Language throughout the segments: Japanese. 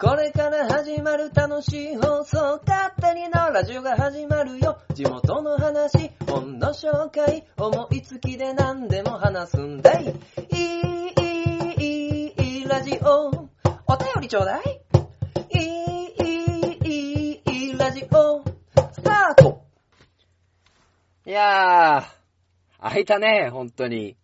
これから始まる楽しい放送、勝手にのラジオが始まるよ。地元の話、本の紹介、思いつきで何でも話すんだい。いい、いい、いい、ラジオ。お便りちょうだい。いい、いい、いい、ラジオ。スタートいやー、開いたね、本当に。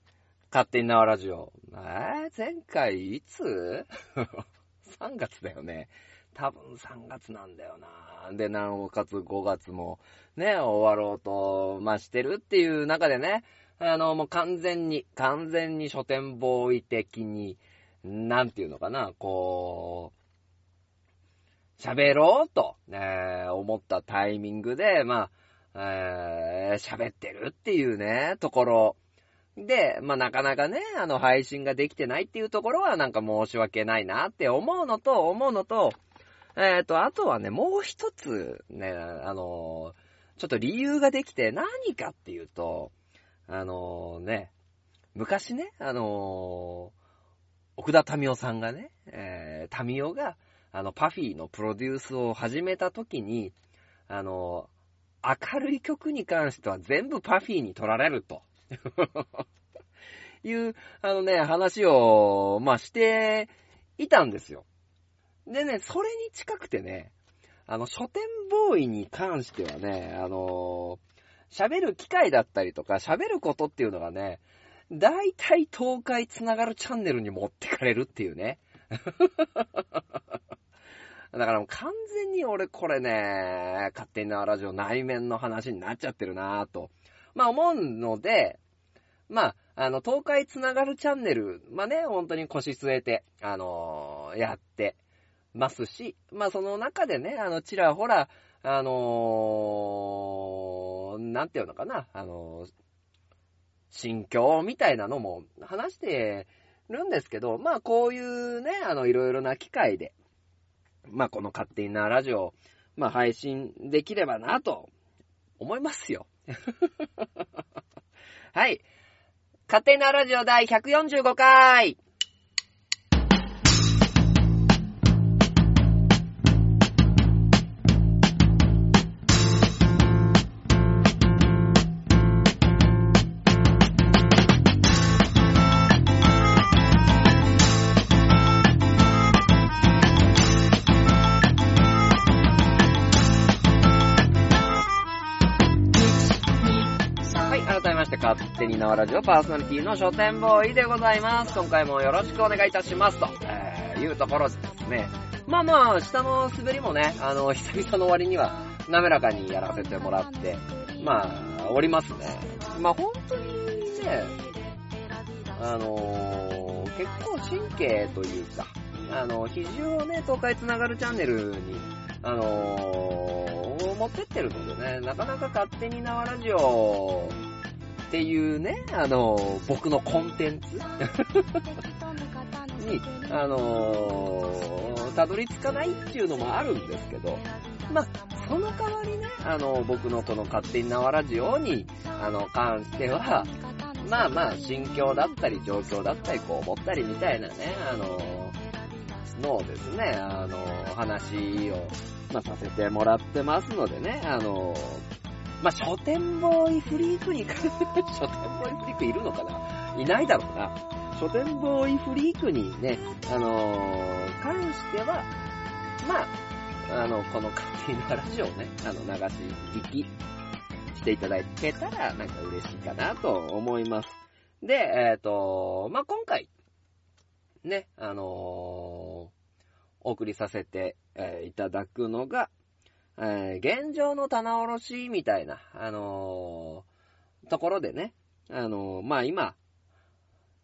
勝手に縄ラジオ。えー、前回いつ？?3 月だよね。多分3月なんだよな。で、なおかつ5月もね、終わろうと、まあ、してるっていう中でね、あの、もう完全に、完全に書店ボーイ的に、なんていうのかな、こう、喋ろうと、ね、思ったタイミングで、まあ、えー喋ってるっていうね、ところ。で、まあ、なかなかね、あの、配信ができてないっていうところはなんか申し訳ないなって思うのと、思うのと、えっ、と、あとはね、もう一つね、あの、ちょっと理由ができて何かっていうと、あのね、昔ね、あの奥田民生さんがね、えー、民生が、あの、パフィーのプロデュースを始めた時に、あの明るい曲に関しては全部パフィーに取られると。いう、あのね、話を、まあ、していたんですよ。でね、それに近くてね、あの、書店ボーイに関してはね、あの喋る機会だったりとか、喋ることっていうのがね、大体東海つながるチャンネルに持ってかれるっていうね。だからもう完全に俺これね、勝手になラジオ内面の話になっちゃってるなぁと。まあ思うので、まあ、あの、東海つながるチャンネル、まあね、本当に腰据えて、あのーやってますし、まあその中でね、あの、ちらほら、あのーなんていうのかな、あのー心境みたいなのも話してるんですけど、まあこういうね、あの、いろいろな機会で、まあこの勝手になラジオ、まあ配信できればなと思いますよ。はい。勝手なラジオ第145回勝手に縄ラジオパーソナリティの書店ボーイでございます。今回もよろしくお願いいたします。と、えー、いうところですね。まあまあ、下の滑りもね、あの、久々の割には、滑らかにやらせてもらって、まあ、おりますね。まあ本当にね、あのー結構神経というか、あの、比重をね、東海つながるチャンネルに、あのー持ってってるのでね、なかなか勝手に縄ラジオっていうね、あのー僕のコンテンツ。に、あのーたどり着かないっていうのもあるんですけど、まあ、その代わりね、あの、僕のこの勝手に縄ラジオに、あの、関しては、まあまあ、心境だったり、状況だったり、こう思ったりみたいなね、あの、のをですね、あの、話を、まあ、させてもらってますのでね、あの、まあ、書店ボーイフリークに、書店ボーイフリークいるのかな？いないだろうな。書店ボーイフリークにね、あの関しては、まあ、あの、この勝手なラジオをね、あの、流し聞きしていただけたら、なんか嬉しいかなと思います。で、えっ、と、まあ、今回、ね、あのーお送りさせて、えーいただくのが、えー現状の棚卸しみたいな、あのーところでね、あのーまあ、今、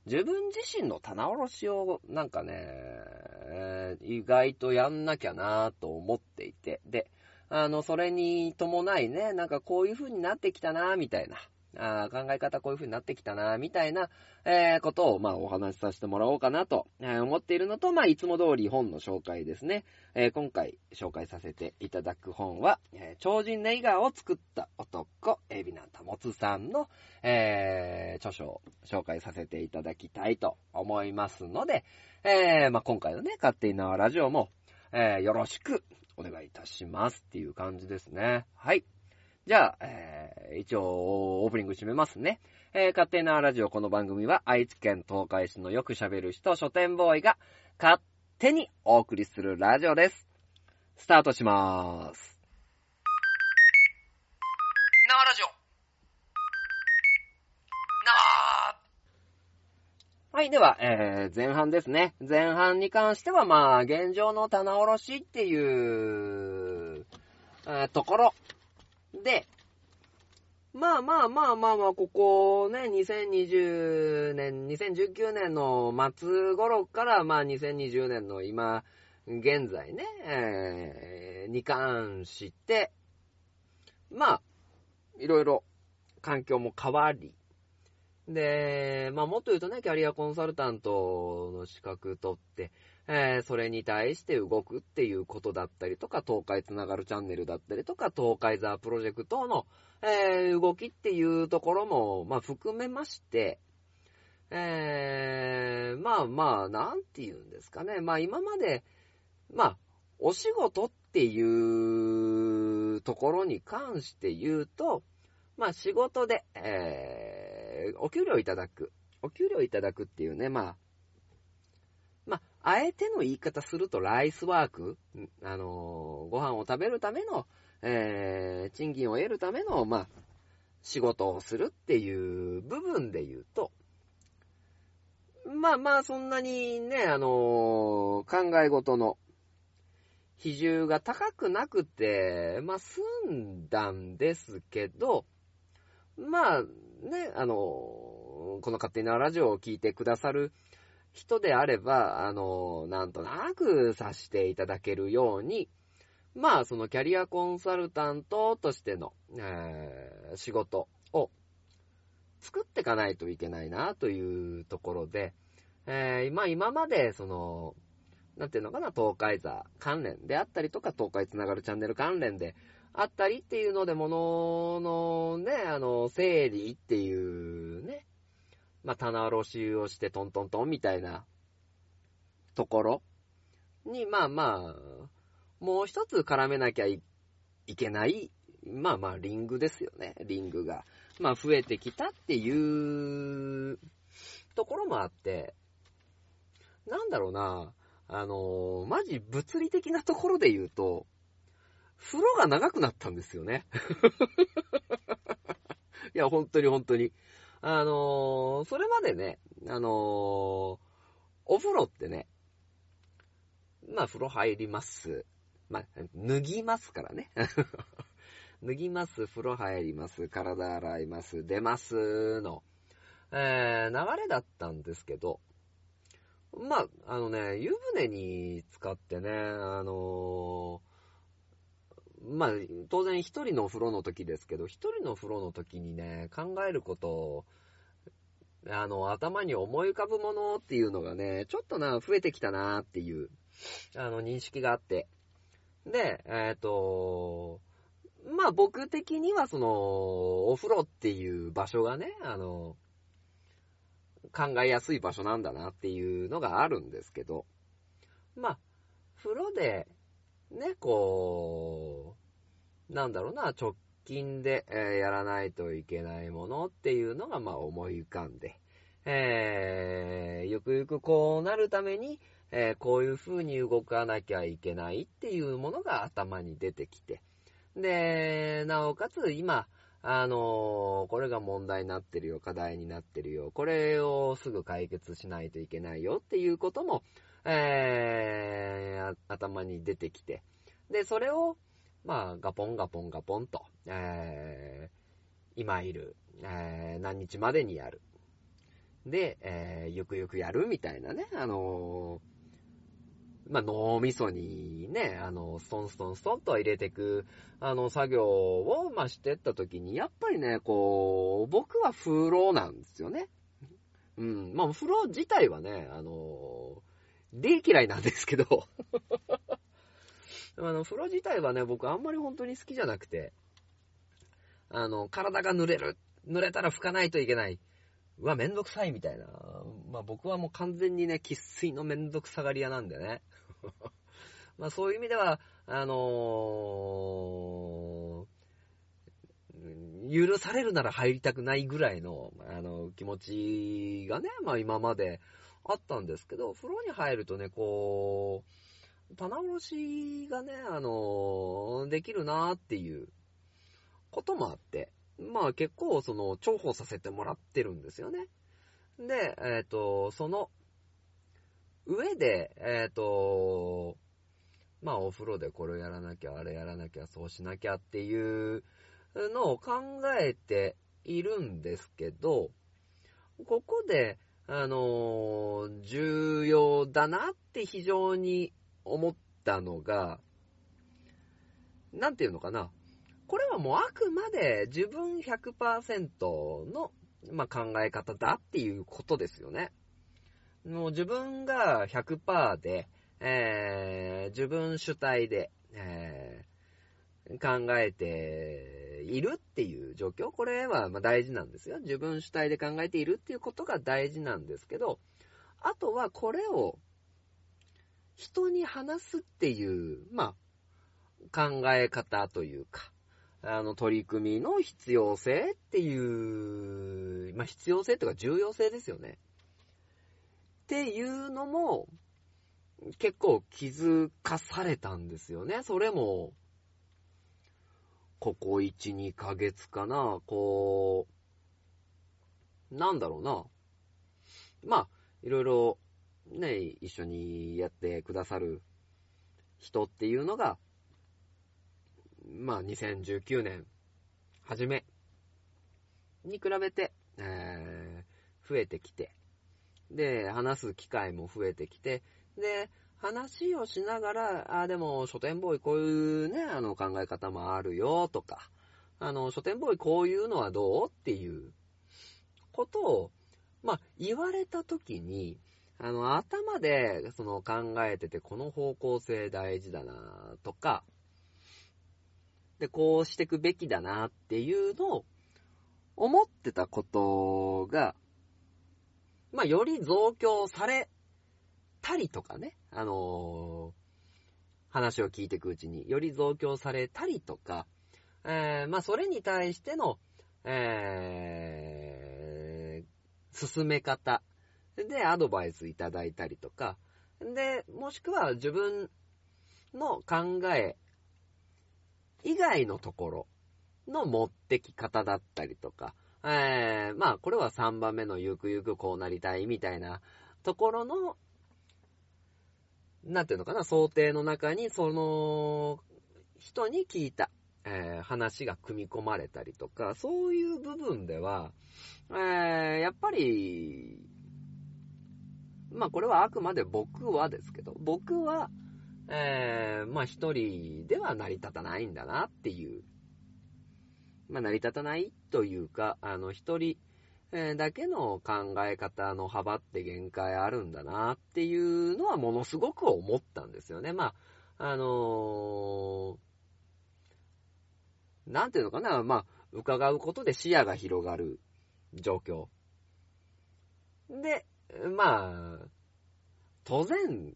自分自身の棚卸しをなんかね、えー意外とやんなきゃなと思っていて、で、あの、それに伴いね、なんかこういう風になってきたなみたいな、あ考え方こういう風になってきたなみたいな、えーことを、まあ、お話しさせてもらおうかなと、えー思っているのと、まあ、いつも通り本の紹介ですね。えー今回紹介させていただく本は、えー超人ネイガーを作った男、エビナタモツさんの、えー著書を紹介させていただきたいと思いますので、えーまあ、今回のね、勝手に縄ラジオも、えー、よろしくお願いいたしますっていう感じですね。はい。じゃあ、えー、一応、オープニング締めますね。えー、勝手なラジオこの番組は愛知県東海市のよく喋る人書店ボーイが勝手にお送りするラジオです。スタートしまーす。生ラジオ生はい、では、えー、前半ですね。前半に関しては、まあ、現状の棚卸しっていう、えーところで、まあまあまあまあまあ、ここね、2020年、2019年の末頃から、まあ2020年の今、現在ね、えーに関して、まあ、いろいろ環境も変わり、で、まあもっと言うとね、キャリアコンサルタントの資格取って、えーそれに対して動くっていうことだったりとか、東海つながるチャンネルだったりとか、東海ザープロジェクトの、えー動きっていうところも、まあ含めまして、えーまあまあ、なんて言うんですかね。まあ今まで、まあ、お仕事っていうところに関して言うと、まあ仕事で、えーお給料いただく。お給料いただくっていうね、まあ、あ、えての言い方するとライスワーク、あのーご飯を食べるための、えー賃金を得るための、まあ、仕事をするっていう部分で言うと、まあまあ、そんなにね、あのー考え事の比重が高くなくて、まあ、済んだんですけど、まあ、ね、あのーこの勝手なラジオを聞いてくださる人であれば、あのなんとなく察していただけるように、まあ、そのキャリアコンサルタントとしての、えー仕事を作っていかないといけないなというところで、えーまあ今まで、その、なんていうのかな、東海座関連であったりとか、東海つながるチャンネル関連であったりっていうので、もののね、あの、整理っていうね、まあ棚卸しをしてトントントンみたいなところに、まあまあ、もう一つ絡めなきゃいけない、まあまあ、リングですよね。リングが。まあ、増えてきたっていうところもあって、なんだろうな、あのーマジ物理的なところで言うと、風呂が長くなったんですよね。いや、本当に本当に。あのーそれまでね、あのーお風呂ってね、まあ、風呂入ります。まあ、脱ぎますからね。脱ぎます、風呂入ります、体洗います、出ますの、えー流れだったんですけど、まあ、あのね、湯船に使ってね、あのーまあ、当然一人のお風呂の時ですけど、一人のお風呂の時にね、考えることを、あの、頭に思い浮かぶものっていうのがね、ちょっとな、増えてきたなっていう、あの、認識があって。で、えっ、と、まあ僕的にはその、お風呂っていう場所がね、あの、考えやすい場所なんだなっていうのがあるんですけど、まあ、風呂で、ね、こう、なんだろうな、直近で、えやらないといけないものっていうのが、まあ思い浮かんで、えー、ゆくゆくこうなるために、えーこういう風に動かなきゃいけないっていうものが頭に出てきて、で、なおかつ今、あのーこれが問題になってるよ、課題になってるよ、これをすぐ解決しないといけないよっていうことも、えー頭に出てきて、で、それを、まあ、ガポンガポンガポンと、えー今いる、えー何日までにやる。で、えーゆくゆくやるみたいなね、あのーまあ、脳みそにね、あの、ストンストンストンと入れてく、あの、作業を、まあ、してった時に、やっぱりね、こう、僕は風呂なんですよね。うん。まあ、風呂自体はね、あの、大嫌いなんですけど、あの、風呂自体はね、僕あんまり本当に好きじゃなくて、あの、体が濡れる。濡れたら拭かないといけない。うわ、めんどくさいみたいな。まあ僕はもう完全にね、喫水のめんどくさがり屋なんでね。まあそういう意味では、あのー許されるなら入りたくないぐらいの、あの、気持ちがね、まあ今まであったんですけど、風呂に入るとね、こう、棚卸しがね、あの、できるなっていうこともあって、まあ結構その重宝させてもらってるんですよね。で、えっ、と、その上で、えっ、と、まあお風呂でこれをやらなきゃ、あれやらなきゃ、そうしなきゃっていうのを考えているんですけど、ここで、あのー重要だなって非常に思ったのが、なんていうのかな。これはもうあくまで自分100%の、まあ、考え方だっていうことですよね。もう自分が100%で、えー自分主体で、えー考えているっていう状況。これはま大事なんですよ。自分主体で考えているっていうことが大事なんですけど、あとはこれを人に話すっていう、まあ、考え方というか、あの、取り組みの必要性っていう、まあ、必要性というか重要性ですよね。っていうのも、結構気づかされたんですよね。それも、ここ1、2ヶ月かな、こう、なんだろうな。まあ、いろいろ、ね、一緒にやってくださる人っていうのが、まあ、2019年、初めに比べて、えー増えてきて、で、話す機会も増えてきて、で、話をしながら、あ、でも、書店ボーイこういうね、あの考え方もあるよ、とか、あの、書店ボーイこういうのはどう？っていうことを、まあ、言われたときに、あの、頭で、その考えてて、この方向性大事だな、とか、で、こうしてくべきだなっていうのを思ってたことが、まあ、より増強されたりとかね、あのー話を聞いていくうちにより増強されたりとか、えーまあ、それに対しての、えー進め方でアドバイスいただいたりとか、で、もしくは自分の考え以外のところの持ってき方だったりとか、えー、まあ、これは3番目のゆくゆくこうなりたいみたいなところの、なんていうのかな、想定の中にその人に聞いた、えー話が組み込まれたりとか、そういう部分では、えーやっぱり、まあこれはあくまで僕はですけど、僕は、えーまあ一人では成り立たないんだなっていう、まあ成り立たないというか、あの一人、だけの考え方の幅って限界あるんだなっていうのはものすごく思ったんですよね。まあ、あのーなんていうのかな、まあ、伺うことで視野が広がる状況。で、まあ、当然、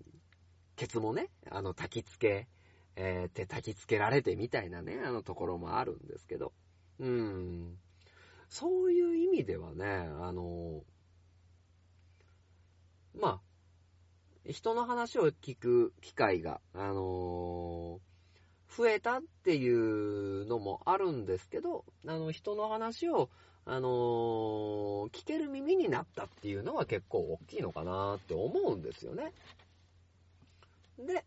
ケツもね、あの、焚き付け、えー、って焚き付けられてみたいなね、あのところもあるんですけど、うん。そういう意味ではね、あの、まあ、人の話を聞く機会が、あの増えたっていうのもあるんですけど、あの、人の話を、あの聞ける耳になったっていうのは結構大きいのかなって思うんですよね。で、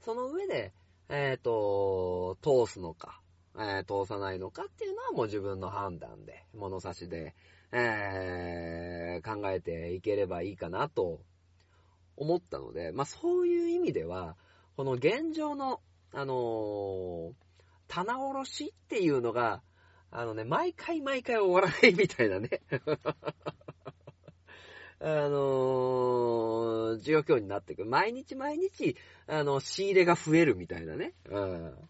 その上で、えっ、と、通すのか、えー通さないのかっていうのはもう自分の判断で、物差しで、えー考えていければいいかなと思ったので、まあそういう意味では、この現状の、あのー棚卸しっていうのが、あのね、毎回毎回終わらないみたいなね。あのー状況になってくる。毎日毎日、あの、仕入れが増えるみたいなね。うん。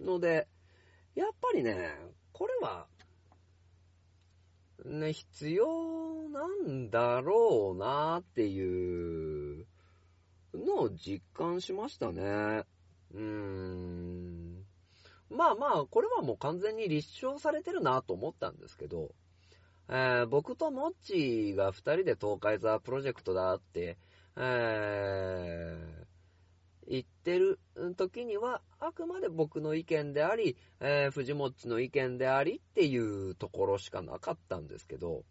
ので、やっぱりね、これは、ね、必要なんだろうなっていうのの実感しましたね。うーん。まあまあ、これはもう完全に立証されてるなと思ったんですけど、えー僕とモッチーが二人で東海ザープロジェクトだって、えーてる時には、あくまで僕の意見であり、えー藤もっちの意見でありっていうところしかなかったんですけど、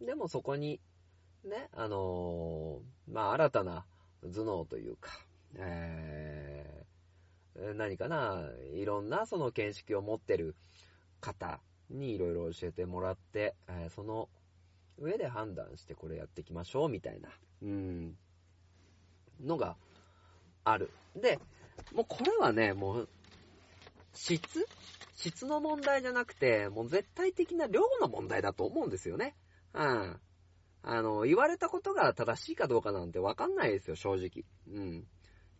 でもそこに、ね、あのーまあ、新たな頭脳というか、えー何かな、いろんなその見識を持ってる方にいろいろ教えてもらって、えーその上で判断してこれやっていきましょうみたいな、うん、のがある。で、もうこれはね、もう、質？質の問題じゃなくて、もう絶対的な量の問題だと思うんですよね。うん。あの、言われたことが正しいかどうかなんてわかんないですよ、正直。うん。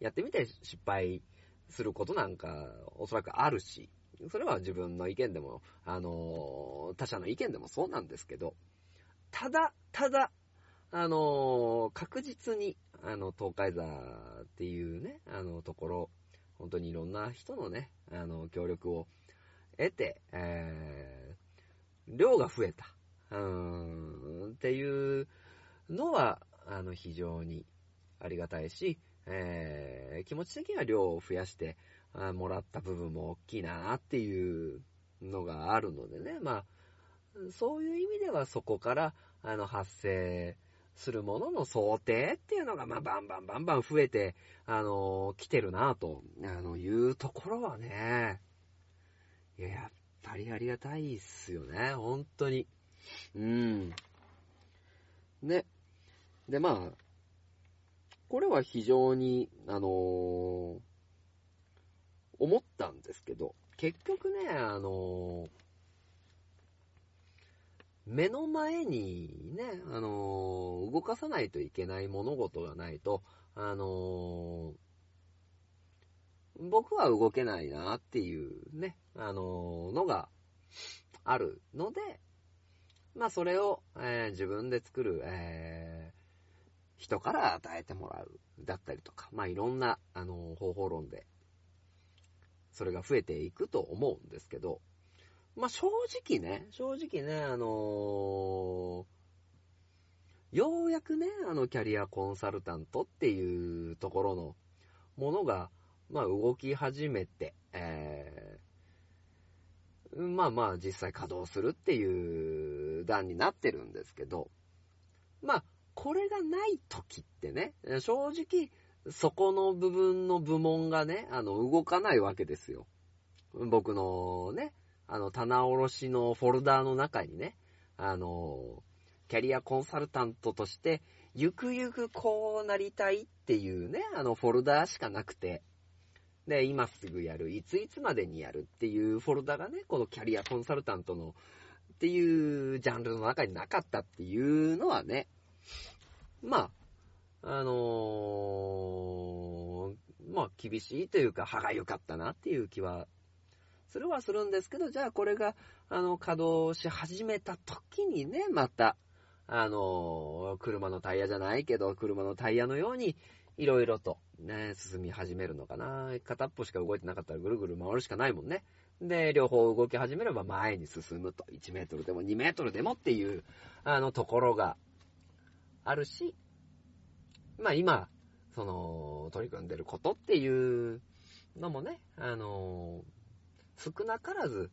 やってみて失敗することなんか、おそらくあるし、それは自分の意見でも、あの、他者の意見でもそうなんですけど、ただ、ただ、あの、確実に、あの、東海座っていうね、あの、ところ、本当にいろんな人のね、あの、協力を得て、えー、量が増えた。うーん、っていうのは、あの、非常にありがたいし、えー、気持ち的には量を増やしてもらった部分も大きいなっていうのがあるのでね、まあ、そういう意味ではそこから、あの、発生するものの想定っていうのが、まあ、バンバンバンバン増えて、あの、来てるなぁと、あの、いうところはね、いや、やっぱりありがたいっすよね、本当に。うん。ね。で、まあ、これは非常に、あのー思ったんですけど、結局ね、あのー目の前にね、あのー動かさないといけない物事がないと、あのー僕は動けないなっていうね、あのーのがあるので、まあそれを、え自分で作る、え人から与えてもらう、だったりとか、まあいろんな、あの方法論で、それが増えていくと思うんですけど、まあ正直ね、正直ね、あのーようやくね、あのキャリアコンサルタントっていうところのものが、まあ動き始めて、えーまあまあ実際稼働するっていう段になってるんですけど、まあこれがない時ってね、正直そこの部分の部門がね、あの動かないわけですよ。僕のね、あの棚卸しのフォルダーの中にね、あの、キャリアコンサルタントとして、ゆくゆくこうなりたいっていうね、あのフォルダーしかなくて、で、今すぐやる、いついつまでにやるっていうフォルダーがね、このキャリアコンサルタントのっていうジャンルの中になかったっていうのはね、まあ、あのーまあ厳しいというか歯が良かったなっていう気はするはするんですけど、じゃあこれが、あの、稼働し始めた時にね、また、あの車のタイヤじゃないけど、車のタイヤのように、いろいろと、ね、進み始めるのかな。片っぽしか動いてなかったらぐるぐる回るしかないもんね。で、両方動き始めれば前に進むと。1メートルでも2メートルでもっていう、あの、ところがあるし、まあ今、その、取り組んでることっていうのもね、あの、少なからず、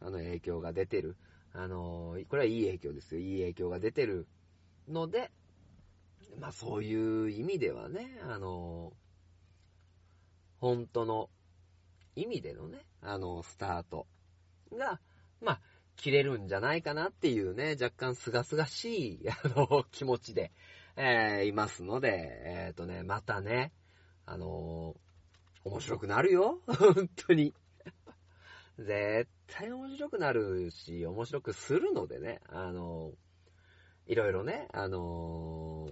あの、影響が出てる。あの、これはいい影響ですよ。いい影響が出てるので、まあそういう意味ではね、あの、本当の意味でのね、あの、スタートが、まあ、切れるんじゃないかなっていうね、若干すがすがしい、あの、気持ちで、えーいますので、えっ、とね、またね、あの面白くなるよ。本当に。絶対面白くなるし、面白くするのでね、あのいろいろね、あの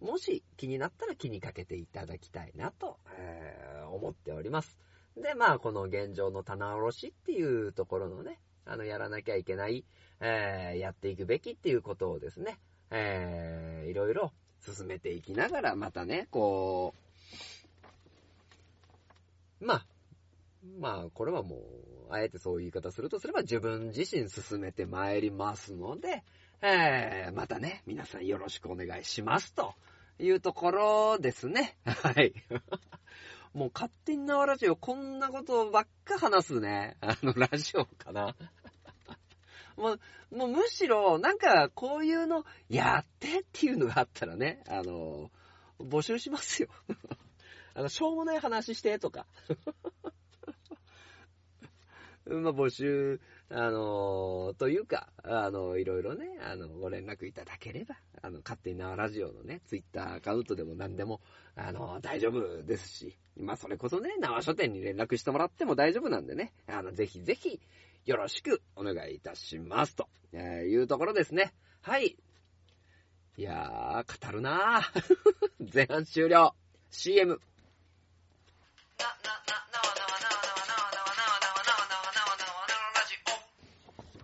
もし気になったら気にかけていただきたいなと、えー思っております。で、まあ、この現状の棚卸しっていうところのね、あの、やらなきゃいけない、えーやっていくべきっていうことをですね、えーいろいろ進めていきながら、またね、こう、まあ、まあ、これはもう、あえてそういう言い方するとすれば自分自身進めて参りますので、えー、またね、皆さんよろしくお願いしますというところですね。はい。もう勝手に縄ラジオこんなことばっか話すね。あの、ラジオかな。もう、もうむしろ、なんか、こういうの、やってっていうのがあったらね、あの、募集しますよ。あの、しょうもない話してとか。まあ、募集、あのー、というか、あの、いろいろね、あの、ご連絡いただければ、あの、勝手に縄ラジオのね、ツイッターアカウントでも何でも、あの、大丈夫ですし、まあ、それこそね、縄書店に連絡してもらっても大丈夫なんでね、あの、ぜひぜひ、よろしくお願いいたします。と、えいうところですね。はい。いやー、語るなー。前半終了。CM。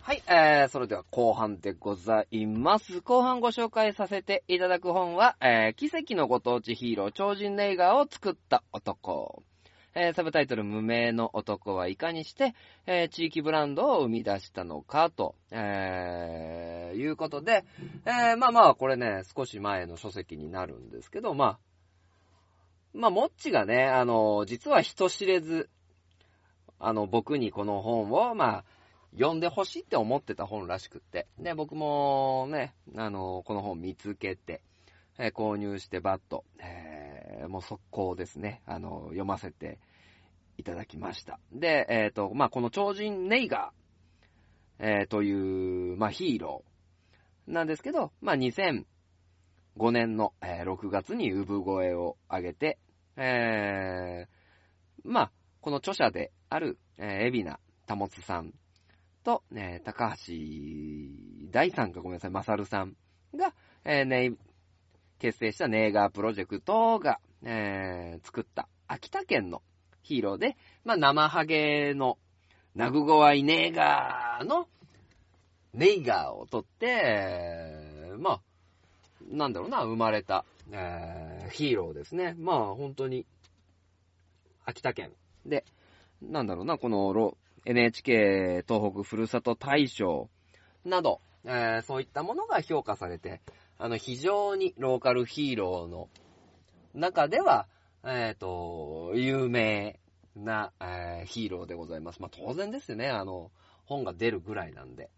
はい、えー、それでは後半でございます。後半ご紹介させていただく本は、えー、奇跡のご当地ヒーロー、超人ネイガーを作った男。えー、サブタイトル、無名の男はいかにして、えー、地域ブランドを生み出したのか、と、えー、いうことで、えー、まあまあ、これね、少し前の書籍になるんですけど、まあ、まあ、もっちがね、あの、実は人知れず、あの、僕にこの本を、まあ、読んでほしいって思ってた本らしくって。で、僕もね、あの、この本見つけて、えー、購入してバッと、えー、もう速攻ですね、あの、読ませていただきました。で、えっ、と、まあ、この超人ネイガー、え、という、まあ、ヒーローなんですけど、まあ、2005年の、え、6月に産声を上げて、えー、まあ、この著者である、えー、海老名保さんと、えー、高橋大さんかごめんなさい、まさるさんが、えー、ね、結成したネーガープロジェクトが、えー、作った秋田県のヒーローで、まあ、生ハゲのナグゴワイネーガーのネイガーを取って、えー、まあ、なんだろうな、生まれた、えー、ヒーローですね。まあ、本当に、秋田県で、なんだろうな、この NHK 東北ふるさと大賞など、えー、そういったものが評価されて、あの、非常にローカルヒーローの中では、えっ、ー、と、有名な、えー、ヒーローでございます。まあ、当然ですよね。あの、本が出るぐらいなんで。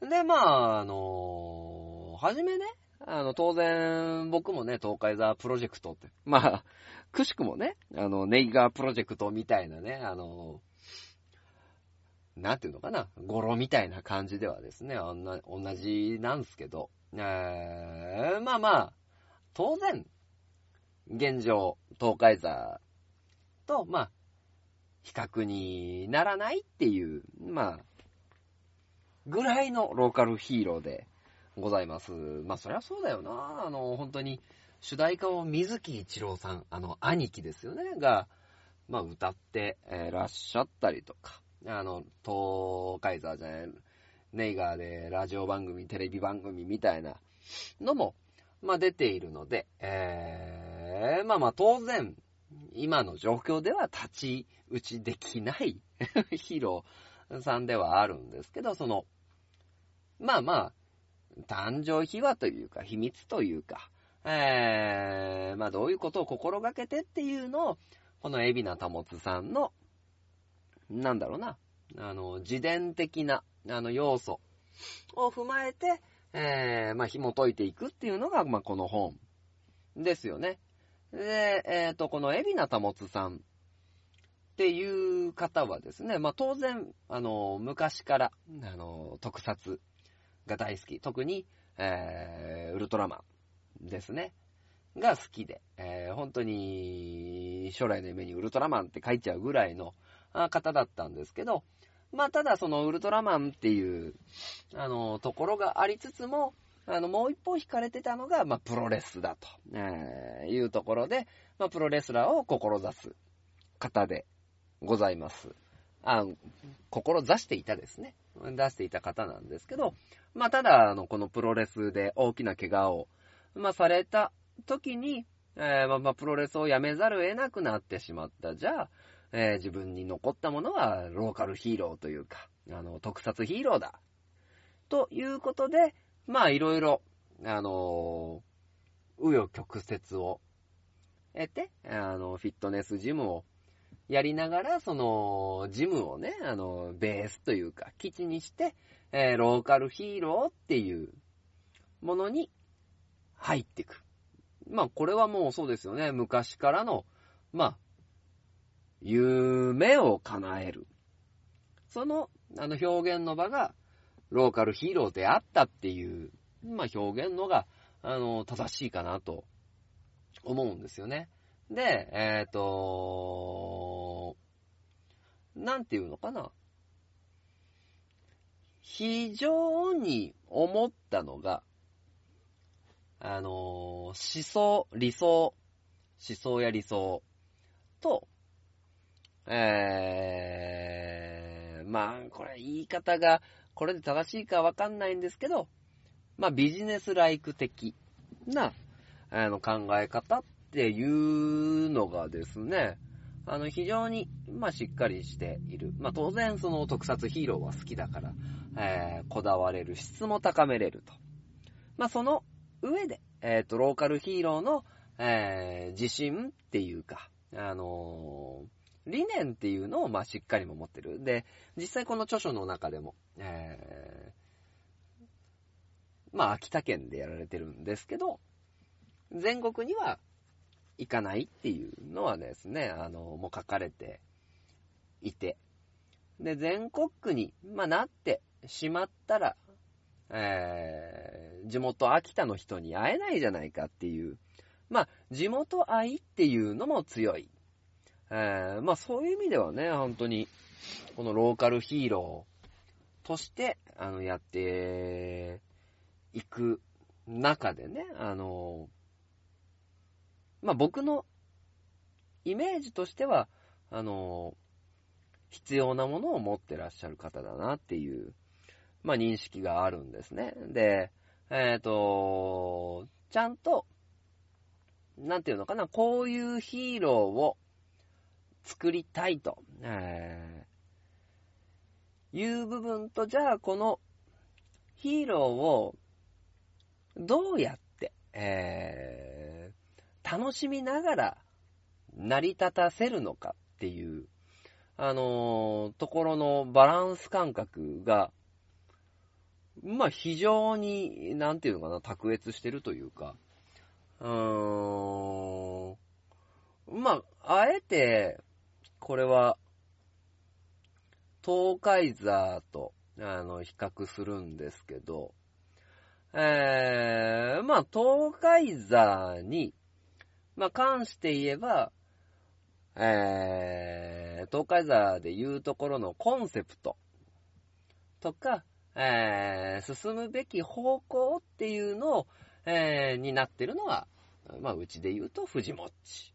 で、まあ、あのはじめね、あの、当然、僕もね、東海ザープロジェクトって、まあ、くしくもね、あの、ネイガープロジェクトみたいなね、あの、なんていうのかな、語呂みたいな感じではですね、同じなんですけど、えー、まあまあ、当然、現状、東海座と、まあ、比較にならないっていう、まあ、ぐらいのローカルヒーローでございます。まあ、そりゃそうだよな。あの、本当に、主題歌を水木一郎さん、あの、兄貴ですよね、が、まあ、歌ってらっしゃったりとか、あの、東海座じゃない、ネイガーでラジオ番組、テレビ番組みたいなのも、まあ出ているので、えー、まあまあ当然、今の状況では立ち打ちできない ヒーローさんではあるんですけど、その、まあまあ、誕生秘話というか、秘密というか、えー、まあどういうことを心がけてっていうのを、この海老名保さんのなんだろうな、あの、自伝的な、あの、要素を踏まえて、えー、まあ、紐解いていくっていうのが、まあ、この本ですよね。で、えっ、ー、と、この海老名保さんっていう方はですね、まあ、当然、あの、昔から、あの、特撮が大好き。特に、えー、ウルトラマンですね。が好きで、えー、本当に、将来の夢にウルトラマンって書いちゃうぐらいの、方だったんですけど、まあ、ただそのウルトラマンっていう、あの、ところがありつつも、あの、もう一方惹かれてたのが、まあ、プロレスだと、えー、いうところで、まあ、プロレスラーを志す方でございます。あ、志していたですね。出していた方なんですけど、まあ、ただ、あの、このプロレスで大きな怪我をまあ、された時に、えーまあ、プロレスをやめざるを得なくなってしまった。じゃあ、えー自分に残ったものはローカルヒーローというか、あの、特撮ヒーローだ。ということで、まあ、いろいろ、あのー、紆余曲折を得て、あの、フィットネスジムをやりながら、その、ジムをね、あの、ベースというか、基地にして、えーローカルヒーローっていうものに入っていく。まあ、これはもうそうですよね。昔からの、まあ、夢を叶える。その、あの表現の場が、ローカルヒーローであったっていう、まあ表現のが、あの、正しいかなと思うんですよね。で、えっ、と、なんていうのかな。非常に思ったのが、あの思想、理想、思想や理想と、えー、まあ、これ言い方が、これで正しいかわかんないんですけど、まあ、ビジネスライク的な、あの、考え方っていうのがですね、あの、非常に、まあ、しっかりしている。まあ、当然、その特撮ヒーローは好きだから、えー、こだわれる、質も高めれると。まあ、その上で、えっ、と、ローカルヒーローの、えー、自信っていうか、あのー理念っていうのを、まあ、しっかりも持ってる。で、実際この著書の中でも、えー、まあ、秋田県でやられてるんですけど、全国には行かないっていうのはですね、あの、もう書かれていて、で、全国区に、まあ、なってしまったら、えー、地元秋田の人に会えないじゃないかっていう、まあ、地元愛っていうのも強い。えー、まあそういう意味ではね、本当に、このローカルヒーローとして、あの、やっていく中でね、あの、まあ僕のイメージとしては、あの、必要なものを持ってらっしゃる方だなっていう、まあ認識があるんですね。で、えっ、と、ちゃんと、なんていうのかな、こういうヒーローを作りたいと、えー。いう部分と、じゃあこのヒーローをどうやって、えー楽しみながら成り立たせるのかっていう、あのーところのバランス感覚が、まあ非常に、なんていうのかな、卓越してるというか、うーん、まあ、あえて、これは、東海座と、あの、比較するんですけど、えー、まあ、東海座に、まあ、関して言えば、えー、東海座で言うところのコンセプトとか、えー、進むべき方向っていうのを、えー、になってるのは、まあ、うちで言うと、藤もっち。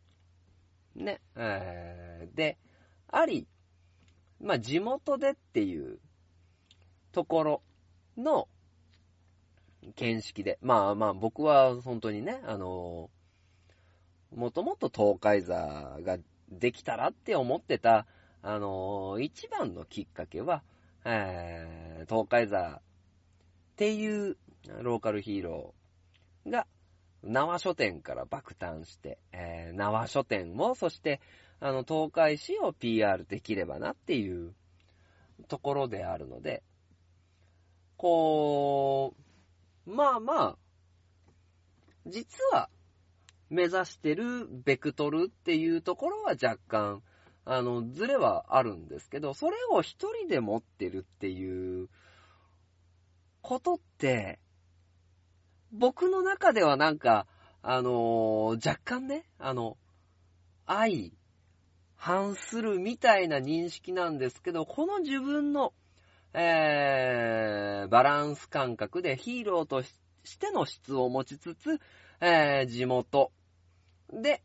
ね、えー、で、あり、まあ、地元でっていうところの見識で、まあまあ僕は本当にね、あのもともと東海座ができたらって思ってた、あの一番のきっかけは、えー、東海座っていうローカルヒーローが縄書店から爆誕して、えー、縄書店を、そして、あの、東海市を PR できればなっていうところであるので、こう、まあまあ、実は、目指してるベクトルっていうところは若干、あの、ズレはあるんですけど、それを一人で持ってるっていうことって、僕の中ではなんか、あのー若干ね、あの、相反するみたいな認識なんですけど、この自分の、えー、バランス感覚でヒーローとししての質を持ちつつ、えー、地元で、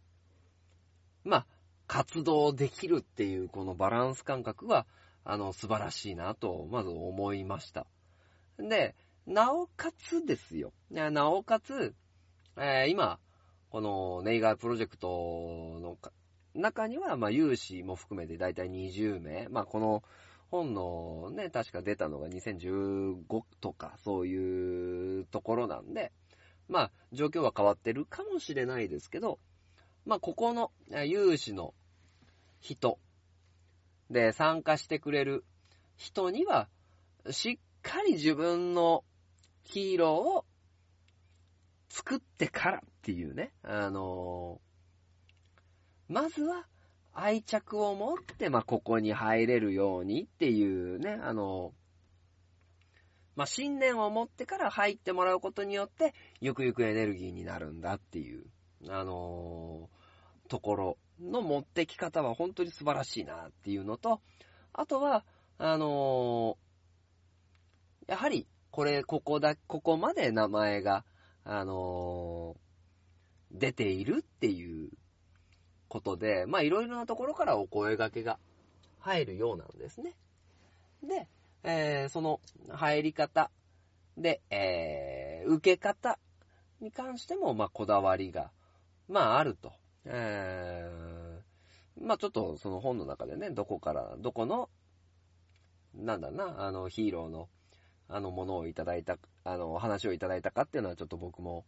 まあ、活動できるっていうこのバランス感覚は、あの、素晴らしいなと、まず思いました。で、なおかつですよ。なおかつ、えー今、このネイガープロジェクトの中には、まあ、有志も含めてだいたい20名。まあ、この本のね、確か出たのが2015とか、そういうところなんで、まあ、状況は変わってるかもしれないですけど、まあ、ここの有志の人で参加してくれる人には、しっかり自分のヒーローを作ってからっていうね、あのーまずは愛着を持って、ま、ここに入れるようにっていうね、あのーまあ、信念を持ってから入ってもらうことによって、ゆくゆくエネルギーになるんだっていう、あのーところの持ってき方は本当に素晴らしいなっていうのと、あとは、あのーやはり、これ、ここだ、ここまで名前が、あのー出ているっていうことで、まあ、いろいろなところからお声掛けが入るようなんですね。で、えーその入り方で、えー受け方に関しても、まあ、こだわりが、まあ、あると。えーまあ、ちょっとその本の中でね、どこから、どこの、なんだな、あの、ヒーローの、あの、ものをいただいた、あの、話をいただいたかっていうのはちょっと僕も、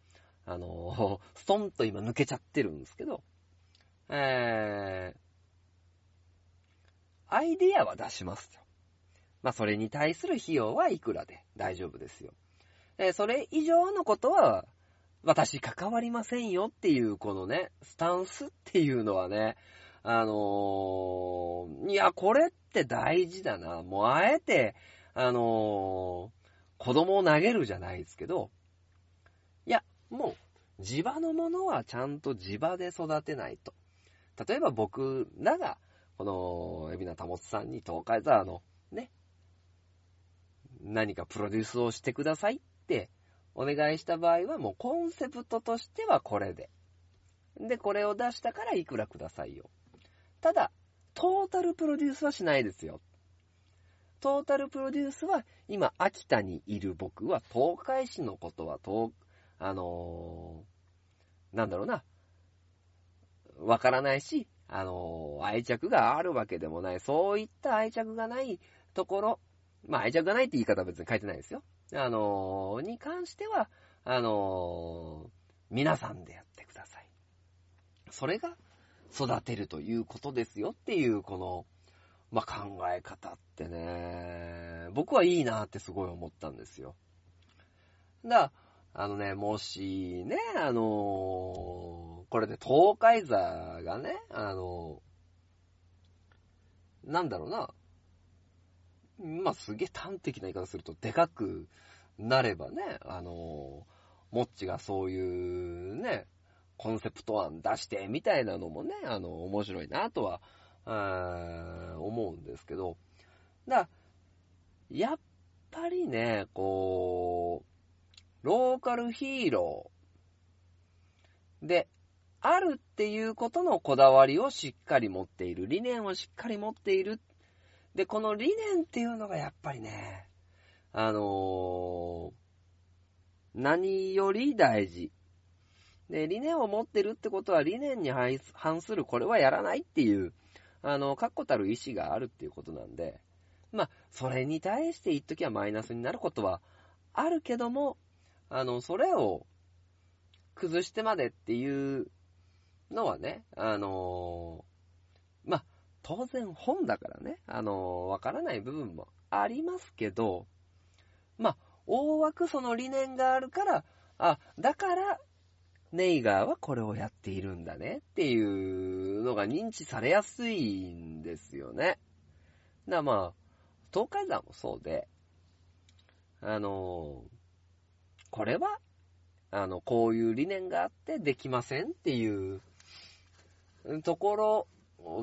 あの、ストンと今抜けちゃってるんですけど、えー、アイディアは出しますよ。まあ、それに対する費用はいくらで大丈夫ですよ。えーそれ以上のことは、私関わりませんよっていう、このね、スタンスっていうのはね、あのーいや、これって大事だな。もうあえて、あのー子供を投げるじゃないですけど、いや、もう、地場のものはちゃんと地場で育てないと。例えば僕らが、この、海老名保さんに東海沢の、ね、何かプロデュースをしてくださいってお願いした場合は、もうコンセプトとしてはこれで。で、これを出したからいくらくださいよ。ただ、トータルプロデュースはしないですよ。トータルプロデュースは、今、秋田にいる僕は、東海市のことは、東、あのーなんだろうな、わからないし、あのー愛着があるわけでもない、そういった愛着がないところ、まあ愛着がないって言い方は別に書いてないですよ。あのーに関しては、あの皆さんでやってください。それが育てるということですよっていう、この、まあ、考え方ってね、僕はいいなってすごい思ったんですよ。だあのね、もしね、あのーこれで東海座がね、あのーなんだろうな、まあ、すげえ端的な言い方すると、でかくなればね、あのーもっちがそういうね、コンセプト案出して、みたいなのもね、あの、面白いなとは、思うんですけど、だやっぱりね、こう、ローカルヒーローで、あるっていうことのこだわりをしっかり持っている。理念をしっかり持っている。で、この理念っていうのがやっぱりね、あのー何より大事。で、理念を持ってるってことは理念に反反するこれはやらないっていう、あの、確固たる意志があるっていうことなんで、まあ、それに対して一時はマイナスになることはあるけども、あの、それを崩してまでっていうのはね、あのまあ、当然本だからね、あのわからない部分もありますけど、まあ、大枠その理念があるから、あ、だから、ネイガーはこれをやっているんだねっていうのが認知されやすいんですよね。だまあ、東海山もそうで、あのこれは、あの、こういう理念があってできませんっていうところ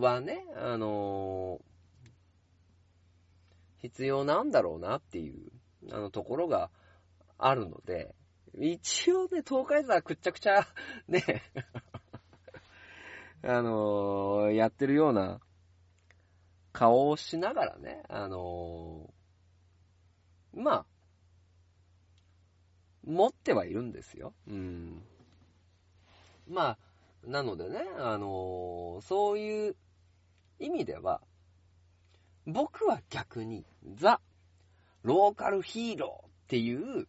はね、あの必要なんだろうなっていう、あの、ところがあるので、一応ね、東海座くっちゃくちゃ、ね、あのやってるような顔をしながらね、あのまあ、持ってはいるんですよ。うん。まあ、なのでね、あのーそういう意味では、僕は逆に、ザ・ローカルヒーローっていう、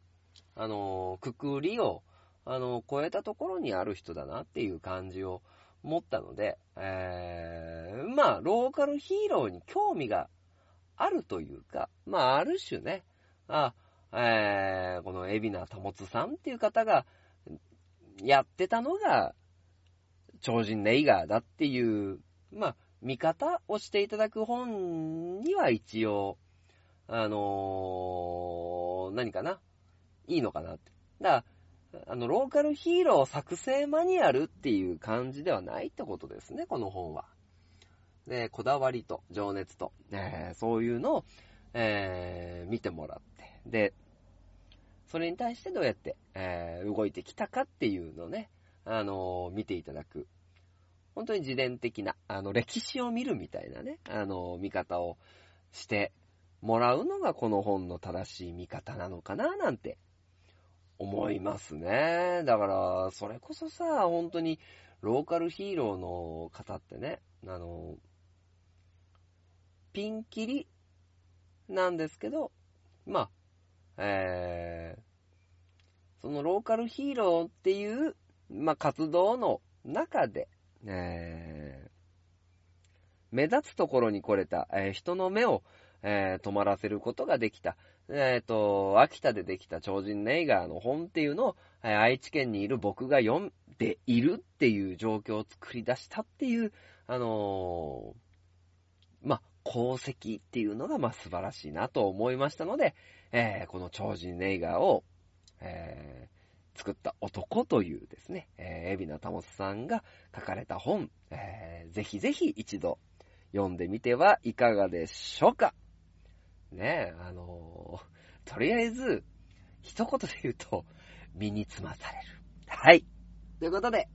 あのくくりを、あの超えたところにある人だなっていう感じを持ったので、えー、まあ、ローカルヒーローに興味があるというか、まあ、ある種ね、あ、えー、この海老名保さんっていう方が、やってたのが、超人ネイガーだっていう、まあ、見方をしていただく本には一応、あのー何かな、いいのかなって。だから、あの、ローカルヒーロー作成マニュアルっていう感じではないってことですね、この本は。で、こだわりと情熱と、えーそういうのを、えー見てもらって、で、それに対してどうやって、えー動いてきたかっていうのをね、あのー見ていただく。本当に自伝的な、あの、歴史を見るみたいなね、あのー見方をしてもらうのがこの本の正しい見方なのかな、なんて思いますね。だから、それこそさ、本当に、ローカルヒーローの方ってね、あの、ピンキリなんですけど、まあ、えー、そのローカルヒーローっていう、まあ、活動の中で、えー、目立つところに来れた、えー人の目を、えー止まらせることができた、えっ、と、秋田でできた超人ネイガーの本っていうのを、えー愛知県にいる僕が読んでいるっていう状況を作り出したっていう、あのーま、功績っていうのが、ま、素晴らしいなと思いましたので、えーこの超人ネイガーを、えー作った男というですね、えー、海老名保さんが書かれた本、えーぜひぜひ一度読んでみてはいかがでしょうか。ねえ、あのーとりあえず、一言で言うと、身につまされる。はい。ということで、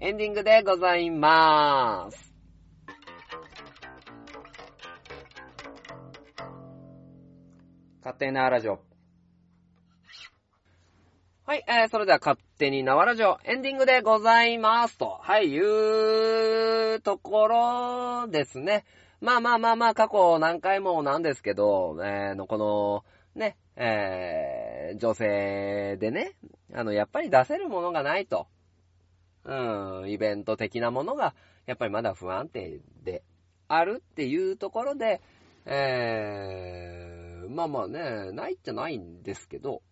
エンディングでございまーす。勝手なラジオ。はい、えー、それでは勝手に縄ラジオエンディングでございますと、はい、いうところですね。まあまあまあまあ、過去何回もなんですけど、えー、のこの、ね、えー、女性でね、あの、やっぱり出せるものがないと。うん、イベント的なものが、やっぱりまだ不安定であるっていうところで、えー、まあまあね、ないっちゃないんですけど、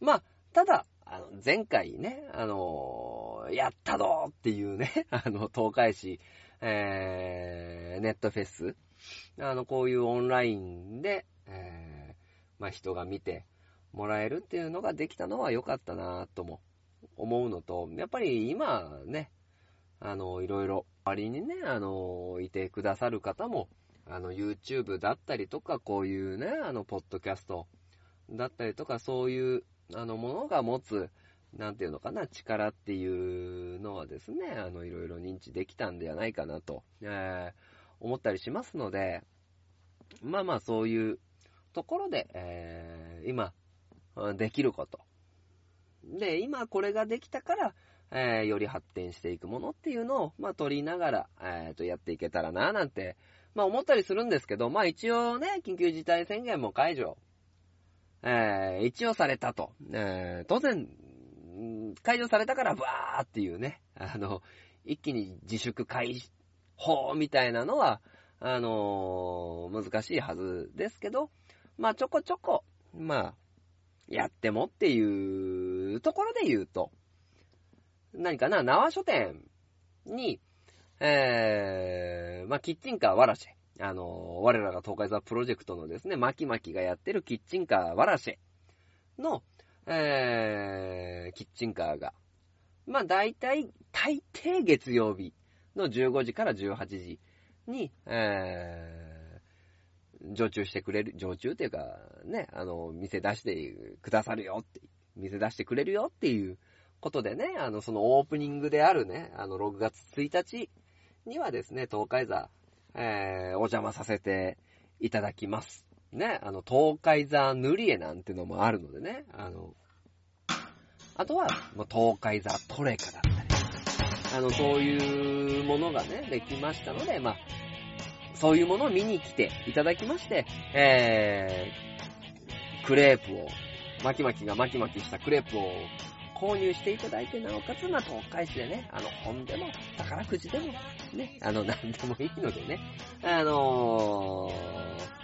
まあ、ただ、あの、前回ね、あのやったぞっていうね、あの、東海市、えー、ネットフェス、あの、こういうオンラインで、えー、まあ、人が見てもらえるっていうのができたのは良かったなとも思うのと、やっぱり今ね、あの、いろいろ、周りにね、あの、いてくださる方も、あの、YouTube だったりとか、こういうね、あの、ポッドキャストだったりとか、そういう、あの、ものが持つ、なんていうのかな、力っていうのはですね、あの、いろいろ認知できたんではないかなと、えー思ったりしますので、まあまあ、そういうところで、えー今、できること。で、今これができたから、えーより発展していくものっていうのを、まあ、取りながら、えーと、やっていけたらな、なんて、まあ、思ったりするんですけど、まあ、一応ね、緊急事態宣言も解除、えー一応されたと。えー当然、解除されたから、ブワーっていうね、あの、一気に自粛解放みたいなのは、あのー難しいはずですけど、まあ、ちょこちょこ、まあ、やってもっていうところで言うと、何かな、縄書店に、えー、まあ、キッチンカーわらし。あの、我らが東海座プロジェクトのですね、マキマキがやってるキッチンカーわらしの、えー、キッチンカーが、まあ、大体、大抵月曜日の15時から18時に、えー、常駐してくれる、常駐っていうか、ね、あの、店出してくださるよって、店出してくれるよっていうことでね、あの、そのオープニングであるね、あの、6月1日にはですね、東海座、えー、お邪魔させていただきます。ね、あの、東海座塗り絵なんてのもあるのでね、あの、あとは、もう東海座トレカだったり、あの、そういうものがね、できましたので、まあ、そういうものを見に来ていただきまして、えー、クレープを、巻き巻きが巻き巻きしたクレープを購入していただいて、なおかつ、まあ、東海市でね、あの、本でも、宝くじでも、ね、あの、なんでもいいのでね、あのー、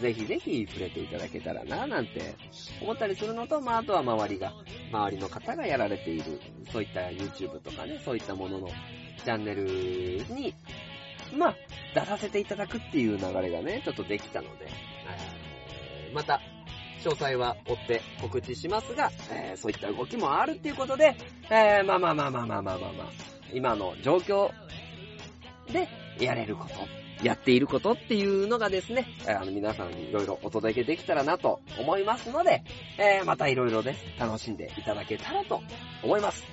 ぜひぜひ触れていただけたらな、なんて思ったりするのと、まあ、あとは周りが、周りの方がやられている、そういった YouTube とかね、そういったもののチャンネルに、まあ、出させていただくっていう流れがね、ちょっとできたので、また、詳細は追って告知しますが、えーそういった動きもあるっていうことで、えーまあまあまあまあまあまあまあまあ、今の状況でやれること、やっていることっていうのがですね、あの皆さんにいろいろお届けできたらなと思いますので、えーまたいろいろね、楽しんでいただけたらと思います。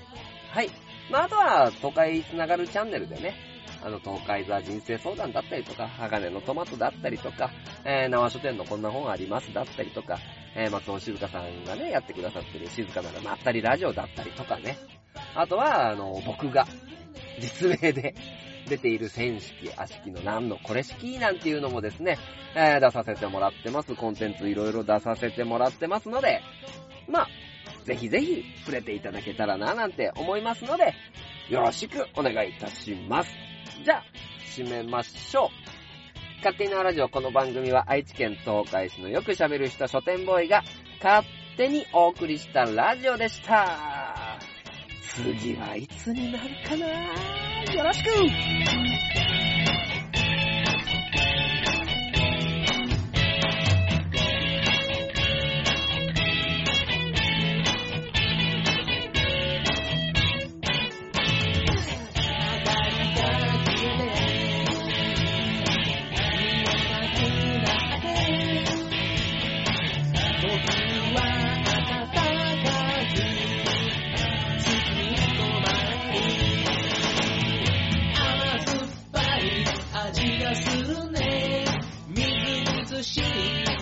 はい。まあ、あとは、都会つながるチャンネルでね、あの、東海座人生相談だったりとか、鋼のトマトだったりとか、えー、縄書店のこんな本ありますだったりとか、えー、松尾静香さんがね、やってくださってる静かならまったりラジオだったりとかね。あとは、あの、僕が、実名で出ている戦式、悪しきの何のこれ式なんていうのもですね、えー、出させてもらってます。コンテンツいろいろ出させてもらってますので、まあ、ぜひぜひ触れていただけたらななんて思いますので、よろしくお願いいたします。じゃあ、締めましょう。勝手に縄ラジオこの番組は愛知県東海市のよく喋る人書店ボーイが勝手にお送りしたラジオでした。次はいつになるかな？よろしく。るね。みずみずしい